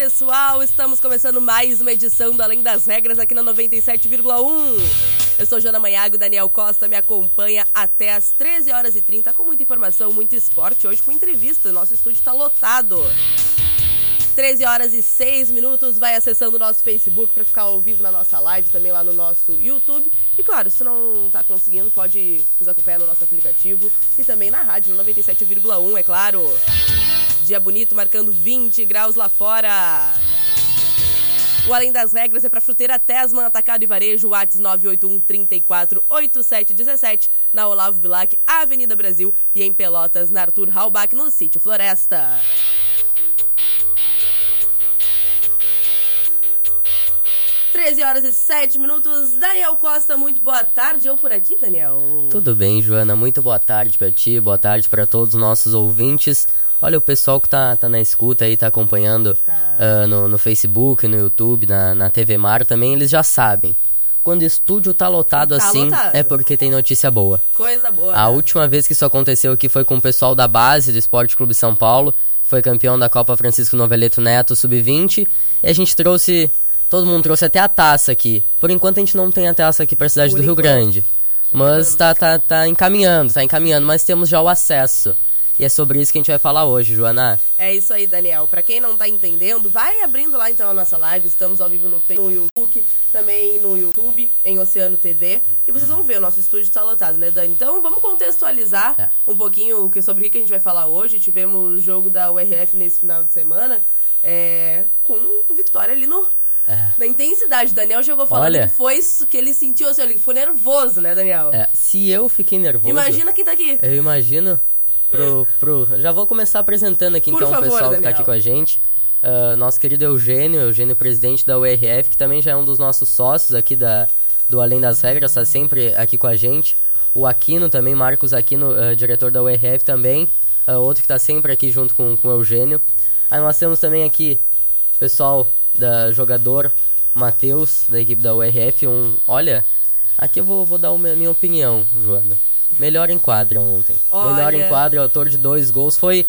Pessoal. Estamos começando mais uma edição do Além das Regras aqui na 97,1. Eu sou Joana Manhago, Daniel Costa me acompanha até as 13 horas e 30 com muita informação, muito esporte. Hoje com entrevista, nosso estúdio está lotado. 13 horas e 6 minutos, vai acessando o nosso Facebook para ficar ao vivo na nossa live, também lá no nosso YouTube. E claro, se não está conseguindo, pode nos acompanhar no nosso aplicativo e também na rádio, no 97,1, é claro. Dia bonito, marcando 20 graus lá fora. O Além das Regras é para Fruteira Tesman, Atacado e Varejo, Whats 981 34 8717, na Olavo Bilac, Avenida Brasil e em Pelotas, na Arthur Halbach, no Sítio Floresta. Treze horas e sete minutos. Daniel Costa, muito boa tarde. Eu por aqui, Daniel. Tudo bem, Joana. Muito boa tarde para ti, boa tarde para todos os nossos ouvintes. Olha, o pessoal que tá, tá na escuta aí, tá acompanhando Tá. ah, no, no Facebook, no YouTube, na, na TV Mar também, eles já sabem. Quando o estúdio tá lotado Tá assim, lotado. é porque tem notícia boa. Coisa boa. A última vez que isso aconteceu aqui foi com o pessoal da base do Esporte Clube São Paulo, foi campeão da Copa Francisco Noveleto Neto Sub-20, e a gente trouxe, todo mundo trouxe até a taça aqui. Por enquanto a gente não tem a taça aqui pra cidade Por do Rio enquanto. Grande, mas tá, tá, tá encaminhando, tá encaminhando, mas temos já o acesso. E é sobre isso que a gente vai falar hoje, Joana. É isso aí, Daniel. Pra quem não tá entendendo, vai abrindo lá então a nossa live. Estamos ao vivo no Facebook, também no YouTube, em Oceano TV. E vocês vão ver, o nosso estúdio está lotado, né, Dani? Então vamos contextualizar É. um pouquinho sobre o que a gente vai falar hoje. Tivemos o jogo da URF nesse final de semana, é, com vitória ali no. É. Na intensidade, Daniel chegou falando Olha. que foi isso que ele sentiu, assim, ele foi nervoso, né, Daniel? É, se eu fiquei nervoso. Imagina quem tá aqui. Eu imagino pro, pro. Já vou começar apresentando aqui Por então favor, o pessoal que Daniel. tá aqui com a gente. Ah, nosso querido Eugênio, Eugênio presidente da URF, que também já é um dos nossos sócios aqui da, do Além das Regras, tá sempre aqui com a gente. O Aquino também, Marcos Aquino, ah, diretor da URF também. ah, outro que tá sempre aqui junto com, com o Eugênio. Aí nós temos também aqui o pessoal da jogador Matheus, da equipe da URF. Um, olha, aqui eu vou, vou dar uma minha opinião, Joana. Melhor em quadra ontem. Melhor Olha. em quadra, autor de dois gols. Foi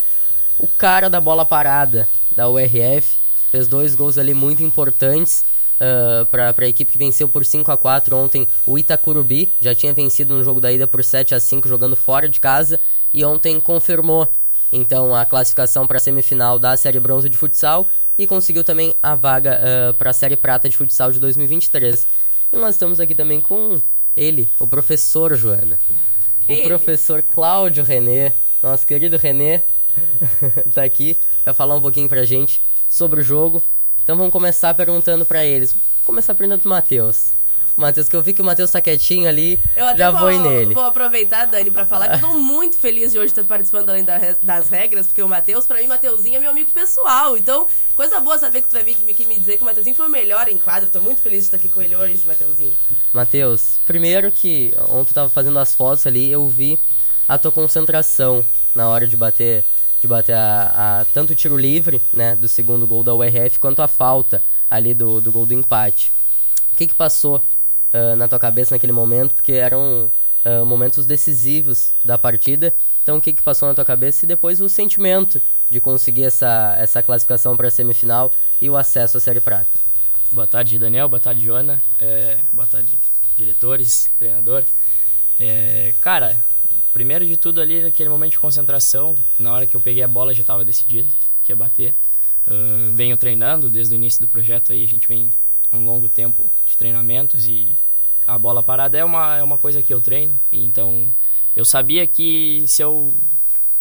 o cara da bola parada da URF. Fez dois gols ali muito importantes ah, para a equipe que venceu por 5 a 4 ontem. O Itacurubi já tinha vencido no jogo da ida por 7 a 5 jogando fora de casa. E ontem confirmou então a classificação para a semifinal da Série Bronze de Futsal e conseguiu também a vaga para a Série Prata de Futsal de 2023. E nós estamos aqui também com ele, o professor Joana. O professor Cláudio Renê, nosso querido Renê, tá aqui para falar um pouquinho pra gente sobre o jogo. Então vamos começar perguntando pra eles. Vou começar perguntando pro Matheus. Matheus, que eu vi que o Matheus tá quietinho ali, já vou, vou nele. vou aproveitar, Dani, pra falar que eu tô muito feliz de hoje estar participando além das regras, porque o Matheus, pra mim, Mateuzinho é meu amigo pessoal. Então, coisa boa saber que tu vai vir aqui me dizer que o Mateuzinho foi o melhor em quadro. Tô muito feliz de estar aqui com ele hoje, Mateuzinho. Matheus, primeiro que ontem eu tava fazendo as fotos ali, eu vi a tua concentração na hora de bater, de bater a, a- tanto o tiro livre, né, do segundo gol da URF, quanto a falta ali do, do gol do empate. O que que passou ah, na tua cabeça naquele momento? Porque eram ah, momentos decisivos da partida. Então o que que passou na tua cabeça e depois o sentimento de conseguir essa, essa classificação para a semifinal e o acesso à Série Prata? Boa tarde, Daniel. Boa tarde, Joana. É, boa tarde, diretores, treinador. É, cara, primeiro de tudo ali, naquele momento de concentração, na hora que eu peguei a bola já estava decidido que ia bater. Ah, venho treinando desde o início do projeto aí, a gente vem um longo tempo de treinamentos e a bola parada é uma, é uma coisa que eu treino. Então eu sabia que se eu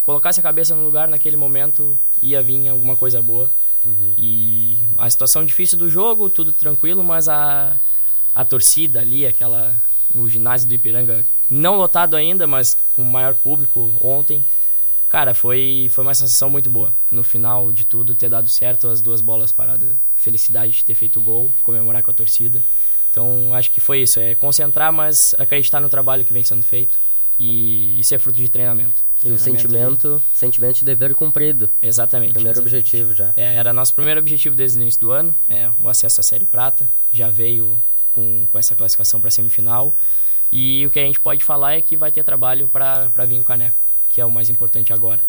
colocasse a cabeça no lugar naquele momento ia vir alguma coisa boa. Uhum. E a situação difícil do jogo, tudo tranquilo, mas a, a torcida ali, aquela o ginásio do Ipiranga não lotado ainda, mas com maior público ontem. Cara, foi, foi uma sensação muito boa. No final de tudo, ter dado certo, as duas bolas paradas, felicidade de ter feito o gol, comemorar com a torcida. Então, acho que foi isso. É concentrar, mas acreditar no trabalho que vem sendo feito. E isso é fruto de treinamento. E o sentimento, sentimento de dever cumprido. Exatamente. Primeiro exatamente. objetivo já. É, era nosso primeiro objetivo desde o início do ano, é o acesso à Série Prata. Já veio com, com essa classificação para semifinal. E o que a gente pode falar é que vai ter trabalho para vir o caneco, que é o mais importante agora.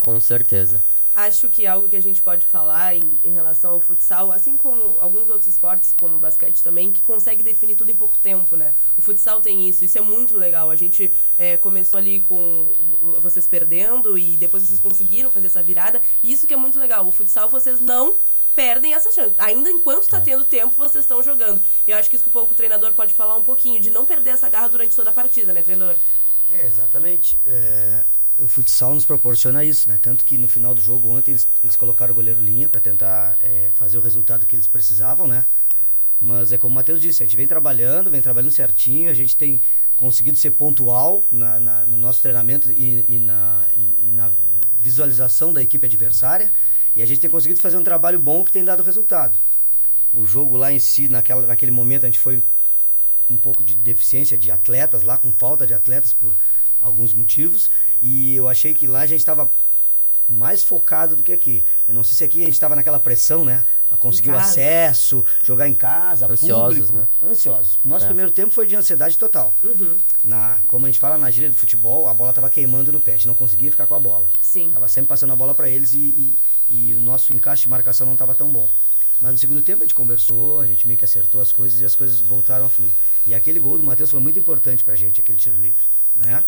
Com certeza. Acho que algo que a gente pode falar em, em, relação ao futsal, assim como alguns outros esportes, como o basquete também, que consegue definir tudo em pouco tempo, né? O futsal tem isso, isso é muito legal. A gente é, começou ali com vocês perdendo e depois vocês conseguiram fazer essa virada. E isso que é muito legal. O futsal vocês não perdem essa chance. Ainda enquanto está é. tendo tempo, vocês estão jogando. Eu acho que isso que o treinador pode falar um pouquinho, de não perder essa garra durante toda a partida, né, treinador? É, exatamente. É, o futsal nos proporciona isso, né? Tanto que no final do jogo ontem eles, eles colocaram o goleiro linha para tentar é, fazer o resultado que eles precisavam, né? Mas é como o Matheus disse, a gente vem trabalhando, vem trabalhando certinho, a gente tem conseguido ser pontual na, na no nosso treinamento e, e na, e, e na visualização da equipe adversária. E a gente tem conseguido fazer um trabalho bom que tem dado resultado. O jogo lá em si, naquela, naquele momento, a gente foi com um pouco de deficiência de atletas lá, com falta de atletas por alguns motivos. E eu achei que lá a gente estava mais focado do que aqui. Eu não sei se aqui a gente estava naquela pressão, né? Conseguir o acesso, jogar em casa, Ansiosos, público. Né? Ansiosos. Nosso é. primeiro tempo foi de ansiedade total. Uhum. Na, como a gente fala na gíria do futebol, a bola estava queimando no pé. A gente não conseguia ficar com a bola. Sim. Tava sempre passando a bola para eles e, e, e, o nosso encaixe de marcação não estava tão bom. Mas no segundo tempo a gente conversou, a gente meio que acertou as coisas e as coisas voltaram a fluir. E aquele gol do Matheus foi muito importante pra gente, aquele tiro livre, né?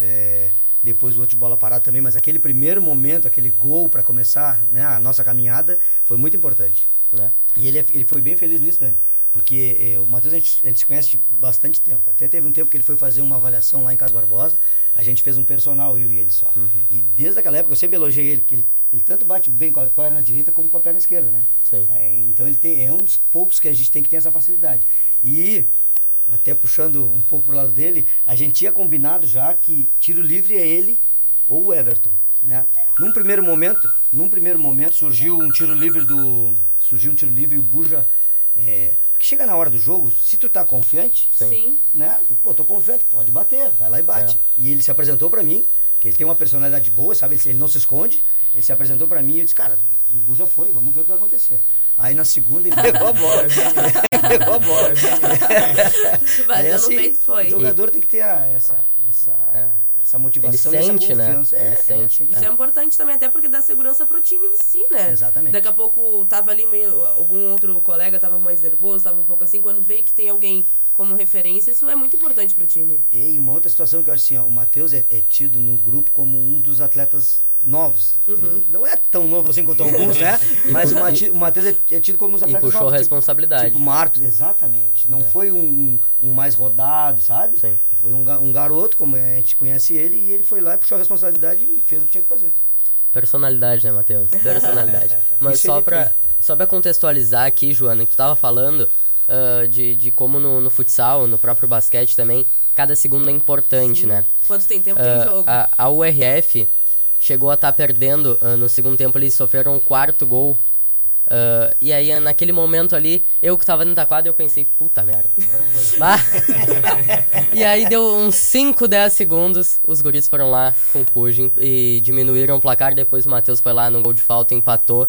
É, depois o outro de bola parada também, mas aquele primeiro momento, aquele gol para começar né, a nossa caminhada, foi muito importante. É. E ele, é, ele foi bem feliz nisso, Dani. Porque eh, o Matheus a gente, a gente se conhece de bastante tempo. Até teve um tempo que ele foi fazer uma avaliação lá em Casa Barbosa. A gente fez um personal, eu e ele só. Uhum. E desde aquela época eu sempre elogiei ele, que ele, ele tanto bate bem com a perna direita como com a perna esquerda, né? É, então ele tem, é um dos poucos que a gente tem que ter essa facilidade. E até puxando um pouco pro lado dele, a gente tinha combinado já que tiro livre é ele ou o Everton, né? Num primeiro momento, num primeiro momento surgiu um tiro livre do surgiu um tiro livre e o Buja é, porque chega na hora do jogo, se tu tá confiante, Sim. né? Pô, tô confiante, pode bater, vai lá e bate. É. E ele se apresentou para mim, que ele tem uma personalidade boa, sabe? Ele, ele não se esconde. Ele se apresentou para mim e eu disse, cara, o Buja foi, vamos ver o que vai acontecer. Aí na segunda ele pegou a bola. ele pegou a bola. Mas é assim, foi. O jogador tem que ter a, essa, essa, é. essa motivação ele sente, Né? É, ele sente. Isso é. é importante também, até porque dá segurança pro time em si, né? Exatamente. Daqui a pouco tava ali meio, algum outro colega tava mais nervoso, tava um pouco assim, quando vê que tem alguém como referência, isso é muito importante pro time. E uma outra situação que eu acho assim, ó, o Matheus é, é tido no grupo como um dos atletas novos. Uhum. Não é tão novo assim quanto alguns, né? Mas o, Matheus é, é, tido como os atletas. E puxou novos, a responsabilidade. Tipo, tipo Marcos, exatamente. Não é. foi um, um, mais rodado, sabe? Sim. Foi um, um garoto, como a gente conhece ele, e ele foi lá, puxou a responsabilidade e fez o que tinha que fazer. Personalidade, né, Matheus? Personalidade. Mas só pra, só pra contextualizar aqui, Joana, que tu tava falando uh, de, de como no, no futsal, no próprio basquete também, cada segundo é importante, Sim. né? Quanto tem tempo uh, tem jogo. A, a URF chegou a estar tá perdendo. Uh, no segundo tempo eles sofreram o quarto gol. Uh, e aí, naquele momento ali, eu que tava dentro da quadra, eu pensei, puta merda. e aí deu uns 5, 10 segundos, os guris foram lá com o Pugin e diminuíram o placar. Depois o Matheus foi lá no gol de falta, empatou.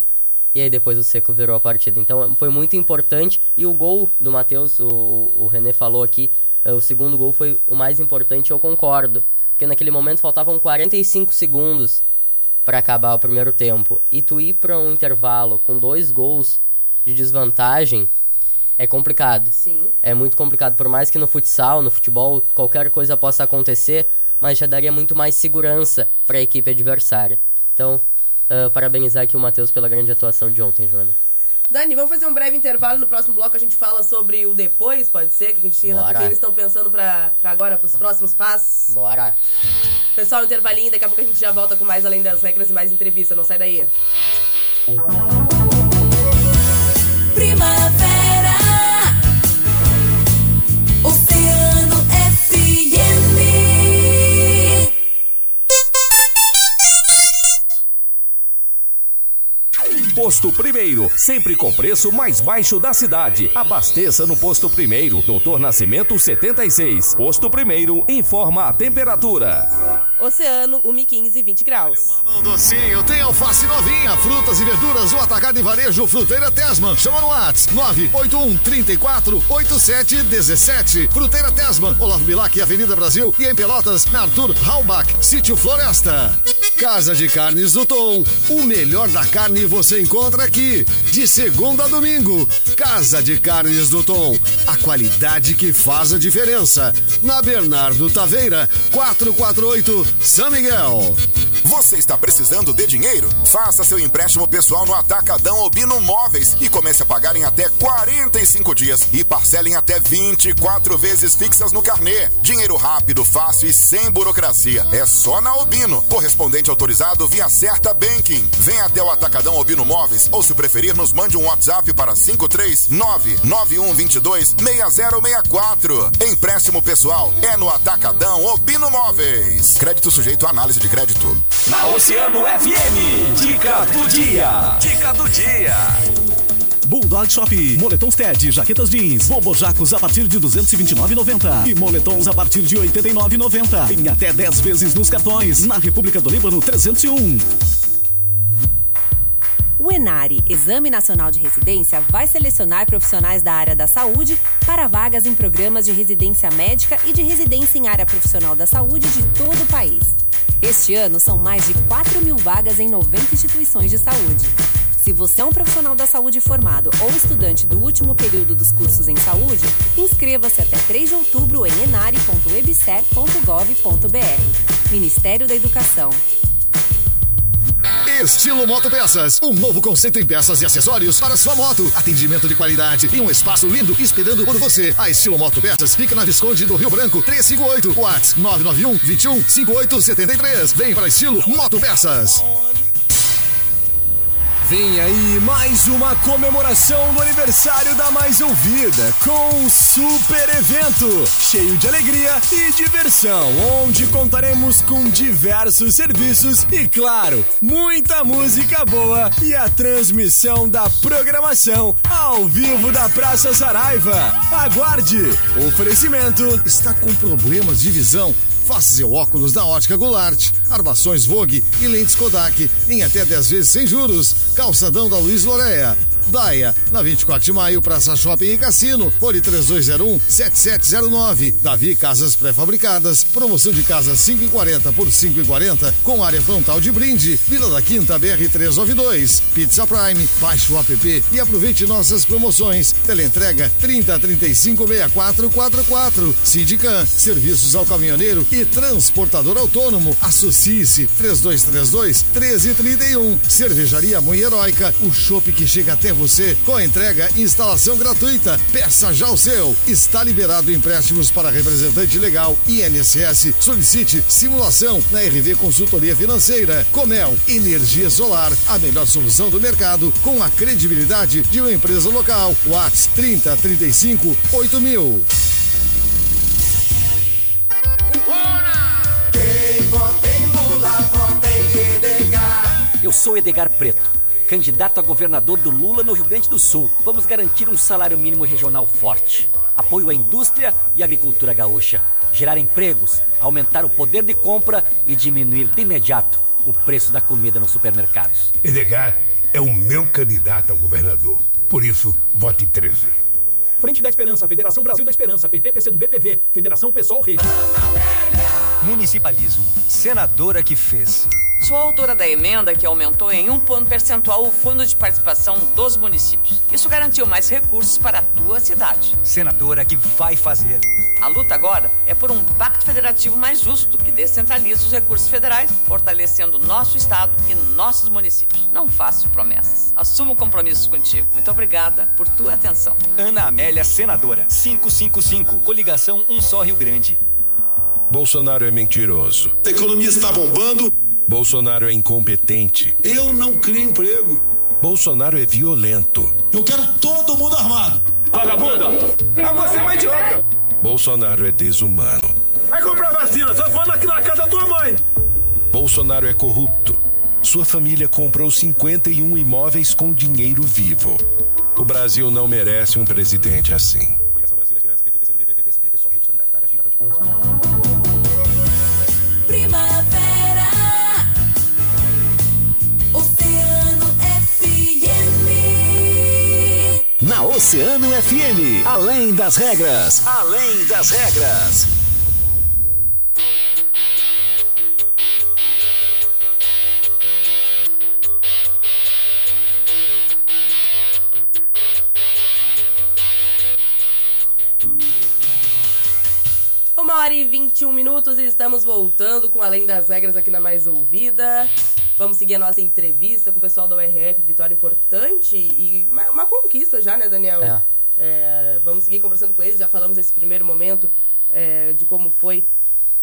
E aí depois o Seco virou a partida. Então foi muito importante. E o gol do Matheus, o, o René falou aqui, uh, o segundo gol foi o mais importante, eu concordo porque naquele momento faltavam 45 segundos para acabar o primeiro tempo. E tu ir para um intervalo com dois gols de desvantagem é complicado. Sim. É muito complicado. Por mais que no futsal, no futebol, qualquer coisa possa acontecer, mas já daria muito mais segurança para a equipe adversária. Então, uh, parabenizar aqui o Matheus pela grande atuação de ontem, Joana. Dani, vamos fazer um breve intervalo. No próximo bloco a gente fala sobre o depois, pode ser? Que, a gente, o que eles estão pensando para pra agora, para os próximos passos. Bora. Pessoal, intervalinho. Daqui a pouco a gente já volta com mais Além das Regras e mais entrevista. Não sai daí. Primavera. Posto Primeiro, sempre com preço mais baixo da cidade. Abasteça no Posto Primeiro, Doutor Nascimento 76. Posto Primeiro, informa a temperatura. Oceano, 1,15, 20 graus. Um docinho, tem alface novinha, frutas e verduras, o atacado e varejo Fruteira Tesman. Chama no WhatsApp 981 34 87 17. Fruteira Tesman, Olavo Bilac, Avenida Brasil e em Pelotas, na Arthur Halbach, Sítio Floresta. Casa de Carnes do Tom. O melhor da carne você encontra aqui. De segunda a domingo. Casa de Carnes do Tom. A qualidade que faz a diferença. Na Bernardo Taveira, 448, São Miguel. Você está precisando de dinheiro? Faça seu empréstimo pessoal no Atacadão Obino Móveis e comece a pagar em até 45 dias e parcele em até 24 vezes fixas no carnê. Dinheiro rápido, fácil e sem burocracia. É só na Obino. Correspondente autorizado via Certa Banking. Venha até o Atacadão Obino Móveis ou se preferir nos mande um WhatsApp para 53991226064. Empréstimo pessoal é no Atacadão Obino Móveis. Crédito sujeito à análise de crédito. Na Oceano FM, dica do dia. Dica do dia. Bulldog Shop, moletons TED, jaquetas jeans, bobojacos a partir de 229,90 e moletons a partir de 89,90 em até 10 vezes nos cartões. Na República do Líbano 301. O Enare, Exame Nacional de Residência, vai selecionar profissionais da área da saúde para vagas em programas de residência médica e de residência em área profissional da saúde de todo o país. Este ano são mais de 4 mil vagas em 90 instituições de saúde. Se você é um profissional da saúde formado ou estudante do último período dos cursos em saúde, inscreva-se até 3 de outubro em enare.webser.gov.br. Ministério da Educação. Estilo Moto Peças, um novo conceito em peças e acessórios para sua moto. Atendimento de qualidade e um espaço lindo esperando por você. A Estilo Moto Peças fica na Visconde do Rio Branco, 358, Whats 991 21 5873. Vem para Estilo Moto Peças. Vem aí mais uma comemoração do aniversário da Mais Ouvida, com um super evento, cheio de alegria e diversão, onde contaremos com diversos serviços e, claro, muita música boa e a transmissão da programação ao vivo da Praça Saraiva. Aguarde! Oferecimento Está com problemas de visão? Faça seu óculos da Ótica Goulart. Armações Vogue e lentes Kodak em até 10 vezes sem juros. Calçadão da Luiz Loreia. Daia, na 24 de maio, Praça Shopping e Cassino. Fone 3201-7709. Davi Casas Pré-Fabricadas. Promoção de casa 5,40 por 5,40 com área frontal de brinde. Vila da Quinta, BR-392. Pizza Prime. Baixe o app e aproveite nossas promoções. Teleentrega 30 35 64 44. Sindicam, serviços ao caminhoneiro e transportador autônomo. Associe-se 3232 1331. Cervejaria Mãe Heróica. O chopp que chega até você com a entrega e instalação gratuita. Peça já o seu. Está liberado empréstimos para representante legal INSS. Solicite simulação na RV Consultoria Financeira. Comel, energia solar, a melhor solução do mercado com a credibilidade de uma empresa local. Whats 30 35 8000. Eu sou Edgar Preto, candidato a governador do Lula no Rio Grande do Sul. Vamos garantir um salário mínimo regional forte, apoio à indústria e agricultura gaúcha, gerar empregos, aumentar o poder de compra e diminuir de imediato o preço da comida nos supermercados. Edgar é o meu candidato a governador. Por isso, vote 13. Frente da Esperança, Federação Brasil da Esperança, PT, PC do BPV, Federação Pessoal Rede. Municipalismo. Senadora que fez. Sou autora da emenda que aumentou em um ponto percentual o fundo de participação dos municípios. Isso garantiu mais recursos para a tua cidade. Senadora que vai fazer. A luta agora é por um pacto federativo mais justo que descentraliza os recursos federais, fortalecendo nosso estado e nossos municípios. Não faço promessas. Assumo compromissos contigo. Muito obrigada por tua atenção. Ana Amélia, senadora. 555. Coligação Um Só Rio Grande. Bolsonaro é mentiroso. A economia está bombando. Bolsonaro é incompetente. Eu não crio emprego. Bolsonaro é violento. Eu quero todo mundo armado. Vagabunda! É você, é uma idiota! Bolsonaro é desumano. Vai comprar vacina, só falando aqui na casa da tua mãe. Bolsonaro é corrupto. Sua família comprou 51 imóveis com dinheiro vivo. O Brasil não merece um presidente assim. Primavera. Oceano FM, além das regras, além das regras. Uma hora e 21 minutos e estamos voltando com Além das Regras aqui na Mais Ouvida. Vamos seguir a nossa entrevista com o pessoal da URF, vitória importante e uma, uma conquista já, né, Daniel? É. É, vamos seguir conversando com eles, já falamos nesse primeiro momento é, de como foi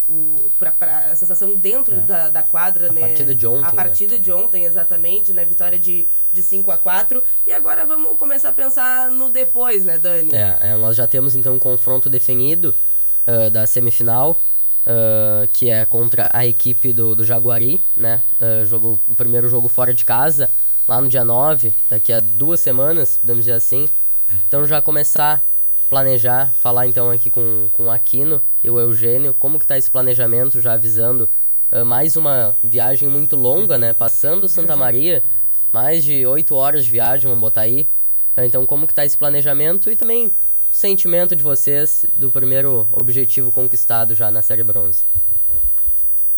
o, pra, pra- a sensação dentro É. da, da quadra, A né? partida de ontem, A né? partida de ontem, exatamente, né? Vitória de, de 5 a 4 E agora vamos começar a pensar no depois, né, Dani? É, é, nós já temos então um confronto definido ah, da semifinal, ah, que é contra a equipe do, do Jaguari, né? Ah, jogo, o primeiro jogo fora de casa, lá no dia 9, daqui a duas semanas, podemos dizer assim. Então já começar a planejar, falar então aqui com, com o Aquino e o Eugênio, como que tá esse planejamento, já avisando ah, mais uma viagem muito longa, né? Passando Santa Maria, mais de oito horas de viagem, vamos botar aí. Então, como que tá esse planejamento e também sentimento de vocês do primeiro objetivo conquistado já na Série Bronze?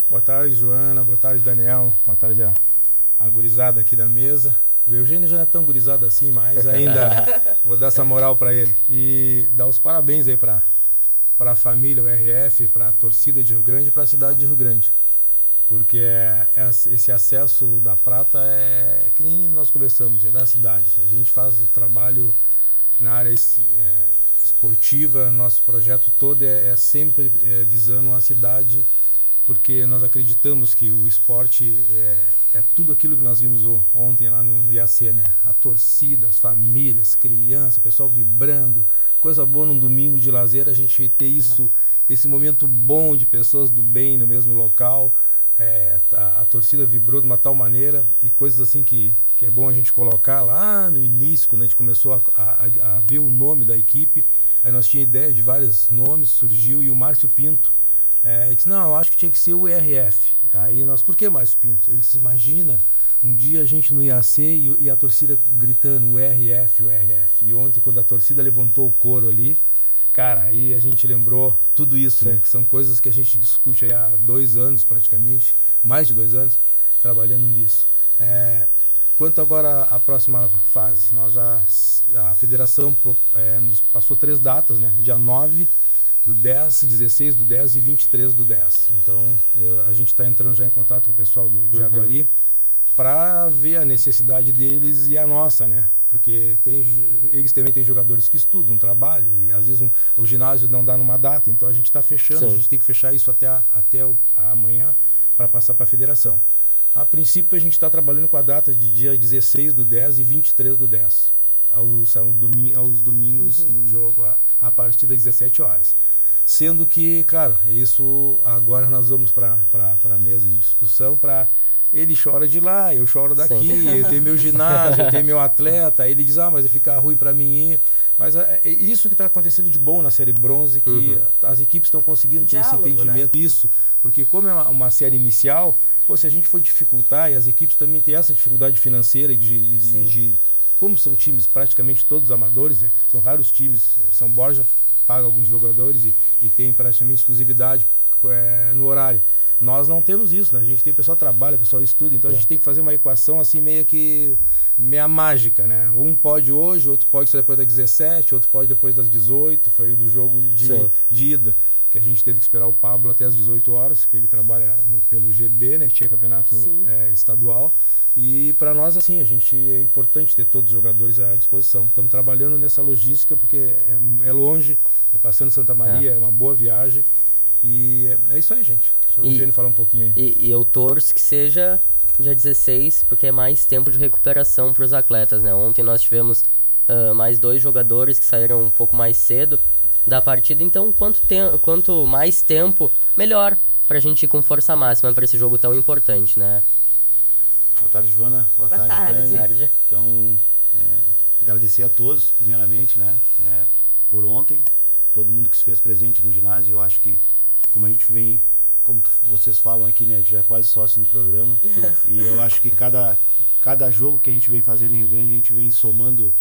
Boa tarde, Joana. Boa tarde, Daniel. Boa tarde, a, a gurizada aqui da mesa. O Eugênio já não é tão gurizado assim, mas ainda vou dar essa moral para ele. E dar os parabéns aí para para a família, o RF, para a torcida de Rio Grande e para a cidade de Rio Grande. Porque é- é- esse acesso da prata é que nem nós conversamos, é da cidade. A gente faz o trabalho na área é, esportiva, nosso projeto todo é, é sempre é, visando a cidade, porque nós acreditamos que o esporte é, é tudo aquilo que nós vimos ontem lá no, no IAC, né? A torcida, as famílias, crianças, o pessoal vibrando, coisa boa num domingo de lazer, a gente ter isso, esse momento bom de pessoas do bem no mesmo local. É, a, a torcida vibrou de uma tal maneira e coisas assim que, que é bom a gente colocar lá no início, quando a gente começou a, a- a ver o nome da equipe. Aí nós tínhamos ideia de vários nomes, surgiu e o Márcio Pinto é, ele disse, não, eu acho que tinha que ser o IRF. Aí nós, por que Márcio Pinto? Ele disse, imagina, um dia a gente no IAC e, e a torcida gritando o RF, o RF. E ontem, quando a torcida levantou o coro ali, cara, aí a gente lembrou tudo isso, Sim. né? Que são coisas que a gente discute há dois anos praticamente, mais de dois anos, trabalhando nisso. É, quanto agora à próxima fase, nós já, a federação é, nos passou três datas, né? Dia 9 do 10, 16 do 10 e 23 do 10. Então, eu- a gente está entrando já em contato com o pessoal do de Uhum. Jaguari para ver a necessidade deles e a nossa, né? Porque tem, eles também têm jogadores que estudam, trabalham, e às vezes um- o ginásio não dá numa data, então a gente está fechando, Sim. a gente tem que fechar isso até, a- até o, amanhã para passar para a federação. A princípio, a gente está trabalhando com a data de dia 16 do 10 e 23 do 10, aos, ao domi- aos domingos Uhum. do jogo, a, a partir das 17 horas. Sendo que, claro, isso agora nós vamos para a mesa de discussão para ele chora de lá, eu choro daqui, Sim. eu tenho meu ginásio, eu tenho meu atleta, ele diz, ah, mas vai ficar ruim para mim ir. Mas é, é isso que está acontecendo de bom na série bronze, que Uhum. as equipes estão conseguindo ter esse Diálogo, né? entendimento. Isso, porque como é uma, uma série inicial, pô, se a gente for dificultar, e as equipes também têm essa dificuldade financeira e de, e Sim. de- como são times praticamente todos amadores, é, são raros times. São Borja paga alguns jogadores e, e tem praticamente exclusividade é, no horário. Nós não temos isso, né? A gente tem o pessoal trabalha, o pessoal estuda, então a É. gente tem que fazer uma equação assim meio que meia mágica, né? Um pode hoje, outro pode só depois das 17, outro pode depois das 18, foi o do jogo de, Sim. de ida, que a gente teve que esperar o Pablo até as 18 horas, que ele trabalha no- pelo GB, né? Tinha campeonato é, estadual. E para nós, assim, a gente é importante ter todos os jogadores à disposição. Estamos trabalhando nessa logística porque é, é longe, é passando Santa Maria, é, uma boa viagem. E é, é isso aí, gente. Deixa o Eugênio falar um pouquinho aí. E, e eu torço que seja dia 16, porque é mais tempo de recuperação para os atletas, né? Ontem nós tivemos ah, mais dois jogadores que saíram um pouco mais cedo da partida, então quanto, tem, quanto mais tempo, melhor para a gente ir com força máxima para esse jogo tão importante, né? Boa tarde, Joana. Boa, Boa tarde, tarde. Dani. Tarde. Então, é, agradecer a todos, primeiramente, né? é, por ontem, todo mundo que se fez presente no ginásio. Eu acho que, como a gente vem, como vocês falam aqui, né? A gente já é quase sócio no programa. e eu acho que cada, cada jogo que a gente vem fazendo em Rio Grande, a gente vem somando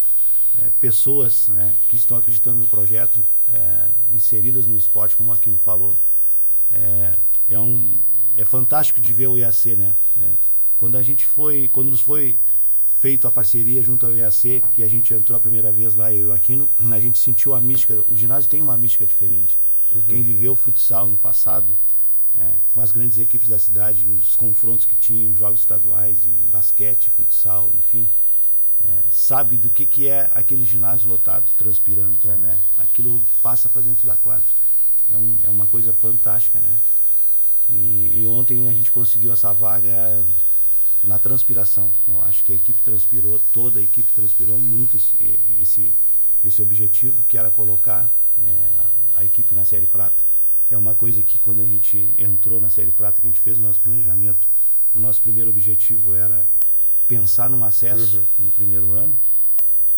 é, pessoas né, que estão acreditando no projeto, é, inseridas no esporte, como o Aquino falou. É, é, um, é fantástico de ver o IAC, né? É, quando a gente foi, quando nos foi feito a parceria junto ao IAC, que a gente entrou a primeira vez lá, eu e o Aquino, a gente sentiu a mística. O ginásio tem uma mística diferente. Uhum. Quem viveu futsal no passado, é, com as grandes equipes da cidade, os confrontos que tinham, jogos estaduais, e basquete, futsal, enfim, é, sabe do que, que é aquele ginásio lotado, transpirando, né? Aquilo passa para dentro da quadra. É, um, é uma coisa fantástica, né? E, e ontem a gente conseguiu essa vaga na transpiração. Eu acho que a equipe transpirou, toda a equipe transpirou muito esse, esse, esse objetivo, que era colocar né, a, equipe na Série Prata. É uma coisa que quando a gente entrou na Série Prata, que a gente fez o nosso planejamento, o nosso primeiro objetivo era pensar num acesso Uhum. no primeiro ano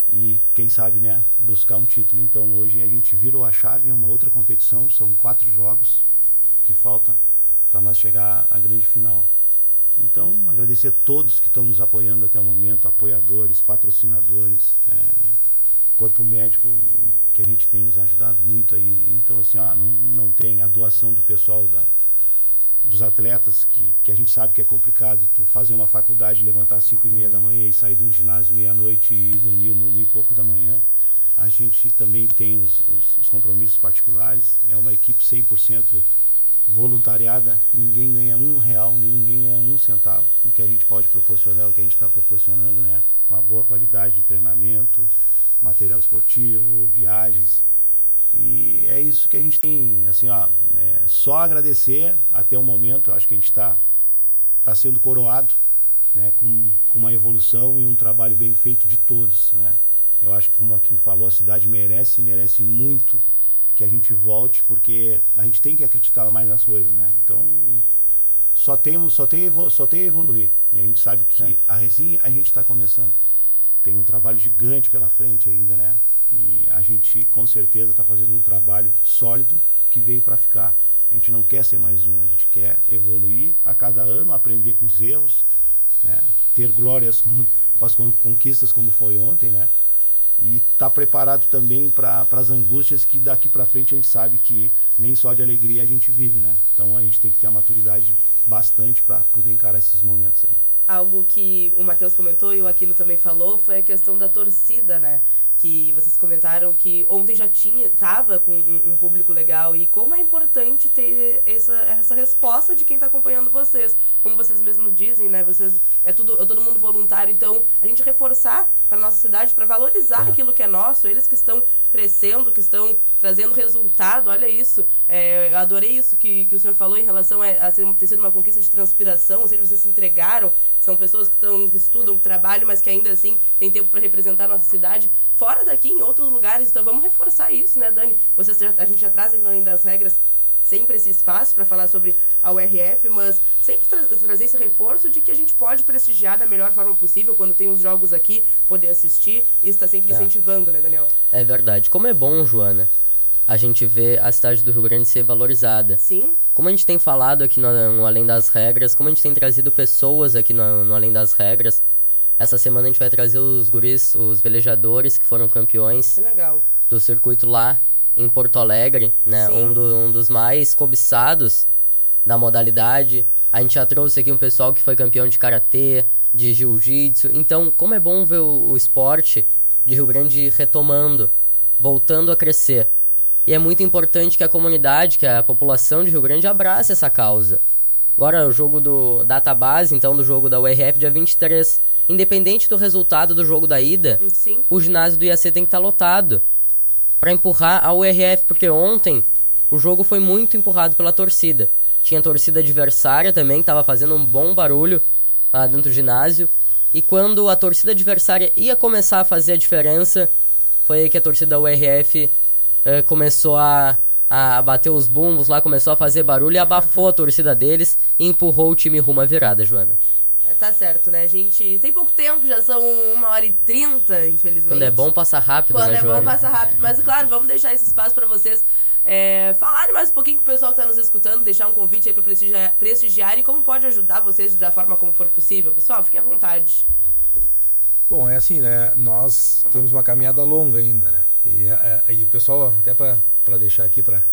e quem sabe né buscar um título então hoje a gente virou a chave é uma outra competição são quatro jogos que falta para nós chegar à grande final então agradecer a todos que estão nos apoiando até o momento apoiadores patrocinadores é, corpo médico que a gente tem nos ajudado muito aí. Então assim ó, não não tem a doação do pessoal da dos atletas que, que a gente sabe que é complicado tu fazer uma faculdade levantar às 5 e meia da manhã e sair de um ginásio meia-noite e dormir uma, uma e pouco da manhã. A gente também tem os, os, os compromissos particulares. É uma equipe 100% voluntariada. Ninguém ganha um real ninguém ganha um centavo. O que a gente pode proporcionar é o que a gente está proporcionando né? Uma boa qualidade de treinamento material esportivo viagens e é isso que a gente tem, assim, ó, é só agradecer até o momento, acho que a gente está tá sendo coroado, né, com, com uma evolução e um trabalho bem feito de todos, né. Eu acho que como aqui falou, a cidade merece, merece muito que a gente volte, porque a gente tem que acreditar mais nas coisas, né. Então, só temos, só tem, só tem evoluir. E a gente sabe que a recém a gente está começando. Tem um trabalho gigante pela frente ainda, né? E a gente com certeza está fazendo um trabalho sólido que veio para ficar. A gente não quer ser mais um, a gente quer evoluir a cada ano, aprender com os erros, né? ter glórias com, com as con- conquistas como foi ontem, né? E estar preparado também para as angústias que daqui para frente a gente sabe que nem só de alegria a gente vive, né? Então a gente tem que ter a maturidade bastante para poder encarar esses momentos aí. Algo que o Matheus comentou e o Aquino também falou foi a questão da torcida, né? Que vocês comentaram que ontem já tinha, tava com um, um público legal e como é importante ter essa, essa resposta de quem tá acompanhando vocês. Como vocês mesmos dizem, né? Vocês é tudo é todo mundo voluntário, então a gente reforçar para nossa cidade para valorizar É. aquilo que é nosso, eles que estão crescendo, que estão trazendo resultado. Olha isso. É, eu adorei isso que, que o senhor falou em relação a, a ser- ter sido uma conquista de transpiração, ou seja, vocês se entregaram, são pessoas que, estão, que estudam, que trabalham, mas que ainda assim têm tempo para representar a nossa cidade fora daqui, em outros lugares. Então vamos reforçar isso, né, Dani? Vocês a gente já traz aqui além das regras sempre esse espaço para falar sobre a URF, mas sempre tra trazer esse reforço de que a gente pode prestigiar da melhor forma possível quando tem os jogos aqui, poder assistir e está sempre É. incentivando, né, Daniel? É verdade. Como é bom, Joana, a gente ver a cidade do Rio Grande ser valorizada. Sim. Como a gente tem falado aqui no, no Além das Regras, como a gente tem trazido pessoas aqui no, no Além das Regras, essa semana a gente vai trazer os guris, os velejadores que foram campeões Que do circuito lá em Porto Alegre, né? Um, do- um dos mais cobiçados da modalidade. A gente já trouxe aqui um pessoal que foi campeão de karatê, de jiu-jitsu. Então, como é bom ver o, o esporte de Rio Grande retomando, voltando a crescer. E é muito importante que a comunidade, que a população de Rio Grande abrace essa causa. Agora, o jogo do database, então, do jogo da URF, dia 23. Independente do resultado do jogo da ida, Sim. o ginásio do IAC tem que estar lotado para empurrar a URF, porque ontem o jogo foi muito empurrado pela torcida. Tinha torcida adversária também, que estava fazendo um bom barulho lá dentro do ginásio. E quando a torcida adversária ia começar a fazer a diferença, foi aí que a torcida da URF eh, começou a, a bater os bumbos lá, começou a fazer barulho e abafou a torcida deles e empurrou o time rumo à virada, Joana. É, tá certo, né, gente? Tem pouco tempo, já são uma hora e trinta, infelizmente. Quando é bom, passa rápido, Quando né, é bom, passa rápido. Mas, claro, vamos deixar esse espaço pra vocês é, falarem mais um pouquinho com o pessoal que tá nos escutando, deixar um convite aí pra prestigiar, prestigiarem como pode ajudar vocês da forma como for possível. Pessoal, fiquem à vontade. Bom, é assim, né? Nós temos uma caminhada longa ainda, né? E, é, e o pessoal, até para deixar aqui para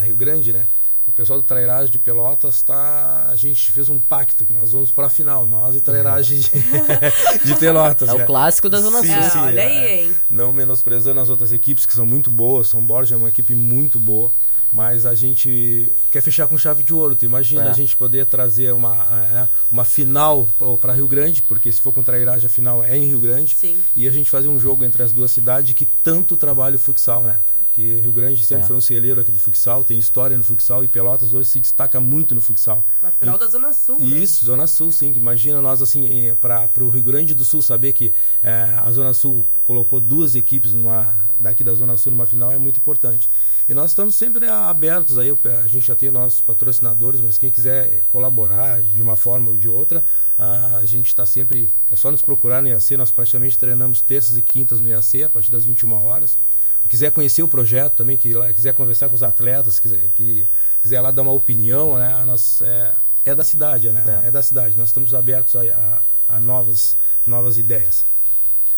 Rio Grande, né? O pessoal do Trairagem de Pelotas tá. A gente fez um pacto que nós vamos para a final, nós e Trairagem de, de Pelotas. É o né? clássico da Zona Sul. sim, olha é. aí, hein? Não menosprezando as outras equipes que são muito boas, São Borja é uma equipe muito boa, mas a gente quer fechar com chave de ouro. Tu imagina É. a gente poder trazer uma, é, uma final para Rio Grande, porque se for contra a Iragem, a final é em Rio Grande, Sim. e a gente fazer um jogo entre as duas cidades que tanto trabalha o futsal, né? Que Rio Grande sempre É. foi um celeiro aqui do futsal, tem história no futsal e Pelotas hoje se destaca muito no futsal. Na final E- da Zona Sul, né? isso, Zona Sul, sim. Imagina nós, assim, para o Rio Grande do Sul saber que eh, a Zona Sul colocou duas equipes numa, daqui da Zona Sul numa final é muito importante. E nós estamos sempre abertos aí, a gente já tem nossos patrocinadores, mas quem quiser colaborar de uma forma ou de outra, a gente está sempre, é só nos procurar no IAC, nós praticamente treinamos terças e quintas no IAC, a partir das 21 horas. Quiser conhecer o projeto também, que lá- quiser conversar com os atletas, quiser, que, quiser lá dar uma opinião, né? a nós, é, é da cidade, né? É. É. da cidade. Nós estamos abertos a, a- a novas, novas ideias.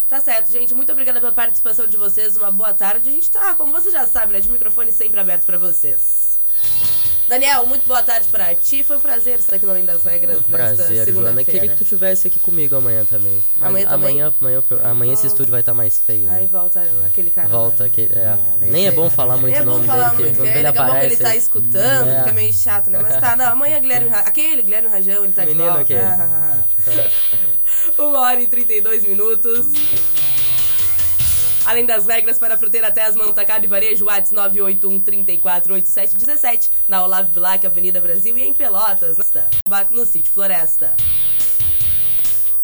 Tá certo, gente. Muito obrigada pela participação de vocês. Uma boa tarde. A gente tá, como você já sabe, né? De microfone sempre aberto pra vocês. Daniel, muito boa tarde pra ti. Foi um prazer estar aqui no Além das Regras Prazer, Joana. segunda-feira. Queria que tu tivesse aqui comigo amanhã também. Mas Amanhã também? Amanhã, amanhã, esse Vou- estúdio vai estar mais feio, né? Aí volta aquele cara. Volta, lá. que, é. Nem é bom falar muito é o bom nome falar dele, muito, porque quando é, ele daqui aparece... ele tá escutando, É. fica meio chato, né? Mas tá, não, amanhã Guilherme aquele Guilherme Rajão, ele tá de Menino volta. aquele. Uma hora e 32 minutos. Além das regras para a fruteira Tesman, Atacado e Varejo, Whats 981 34 87 17, na Olavo Bilac, Avenida Brasil e em Pelotas, no Sítio Floresta.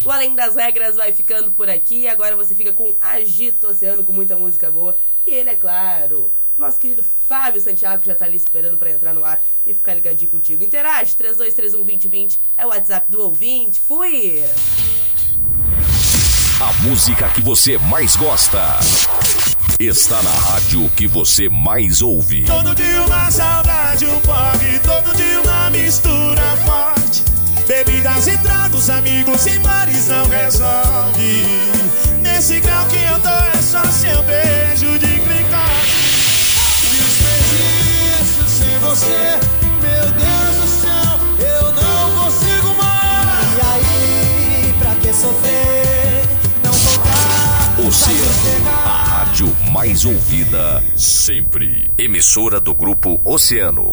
O Além das Regras vai ficando por aqui. Agora você fica com Agito Oceano, com muita música boa. E ele, é claro, o nosso querido Fábio Santiago, já tá ali esperando pra entrar no ar e ficar ligadinho contigo. Interage, 3231-2020 é o WhatsApp do ouvinte. Fui! A música que você mais gosta está na rádio que você mais ouve. Todo dia uma saudade, um porre, todo dia uma mistura forte. Bebidas e tragos, amigos e bares não resolve. Nesse grau que eu tô é só seu beijo de clicote. Desperdiço sem você, meu Deus do céu, eu não consigo mais. E aí, pra que sofrer? Oceano, a rádio mais ouvida sempre. Emissora do grupo Oceano.